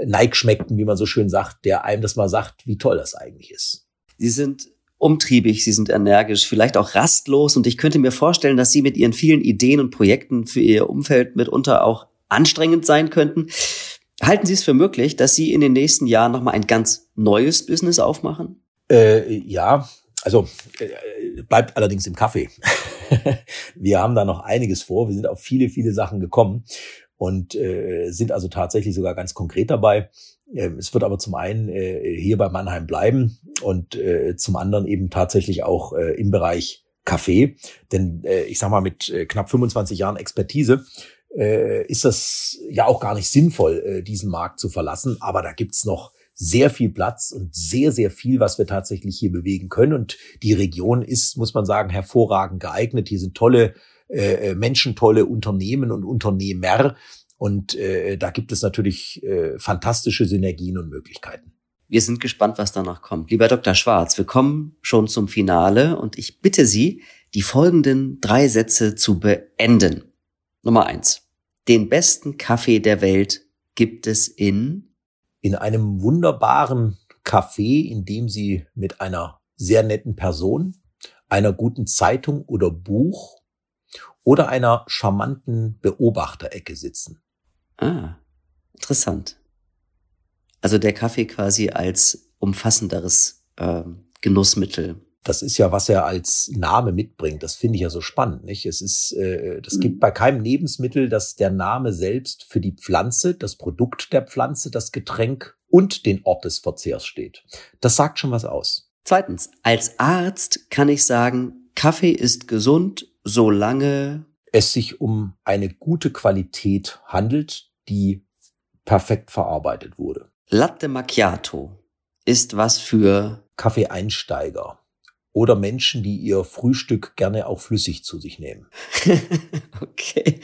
Neigschmeckten, wie man so schön sagt, der einem das mal sagt, wie toll das eigentlich ist. Sie sind umtriebig, Sie sind energisch, vielleicht auch rastlos. Und ich könnte mir vorstellen, dass Sie mit Ihren vielen Ideen und Projekten für Ihr Umfeld mitunter auch anstrengend sein könnten. Halten Sie es für möglich, dass Sie in den nächsten Jahren nochmal ein ganz neues Business aufmachen? Äh, ja, also äh, bleibt allerdings im Kaffee. wir haben da noch einiges vor. Wir sind auf viele, viele Sachen gekommen. und äh, sind also tatsächlich sogar ganz konkret dabei. Ähm, es wird aber zum einen äh, hier bei Mannheim bleiben und äh, zum anderen eben tatsächlich auch äh, im Bereich Kaffee. Denn äh, ich sag mal, mit äh, knapp 25 Jahren Expertise äh, ist das ja auch gar nicht sinnvoll, äh, diesen Markt zu verlassen. Aber da gibt's noch sehr viel Platz und sehr, sehr viel, was wir tatsächlich hier bewegen können. Und die Region ist, muss man sagen, hervorragend geeignet. Hier sind tolle äh, Menschen, tolle Unternehmen und Unternehmer. Und äh, da gibt es natürlich äh, fantastische Synergien und Möglichkeiten. Wir sind gespannt, was danach kommt. Lieber Dr. Schwarz, wir kommen schon zum Finale und ich bitte Sie, die folgenden drei Sätze zu beenden. Nummer eins. Den besten Kaffee der Welt gibt es in? In einem wunderbaren Café, in dem Sie mit einer sehr netten Person, einer guten Zeitung oder Buch oder einer charmanten Beobachterecke sitzen. Ah, interessant. Also der Kaffee quasi als umfassenderes äh, Genussmittel. Das ist ja, was er als Name mitbringt. Das finde ich ja so spannend. Nicht? Es ist, äh, das gibt bei keinem Lebensmittel, dass der Name selbst für die Pflanze, das Produkt der Pflanze, das Getränk und den Ort des Verzehrs steht. Das sagt schon was aus. Zweitens, als Arzt kann ich sagen, Kaffee ist gesund, solange es sich um eine gute Qualität handelt, die perfekt verarbeitet wurde. Latte Macchiato ist was für Kaffeeeinsteiger oder Menschen, die ihr Frühstück gerne auch flüssig zu sich nehmen. okay.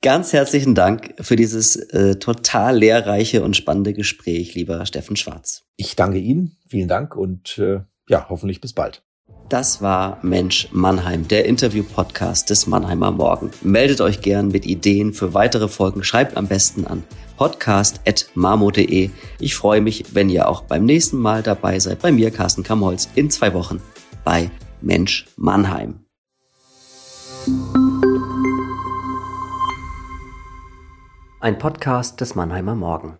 Ganz herzlichen Dank für dieses äh, total lehrreiche und spannende Gespräch, lieber Steffen Schwarz. Ich danke Ihnen, vielen Dank und äh, ja, hoffentlich bis bald. Das war Mensch Mannheim, der Interview-Podcast des Mannheimer Morgen. Meldet euch gern mit Ideen für weitere Folgen. Schreibt am besten an podcast.marmo.de. Ich freue mich, wenn ihr auch beim nächsten Mal dabei seid. Bei mir, Carsten Kamholz, in zwei Wochen bei Mensch Mannheim. Ein Podcast des Mannheimer Morgen.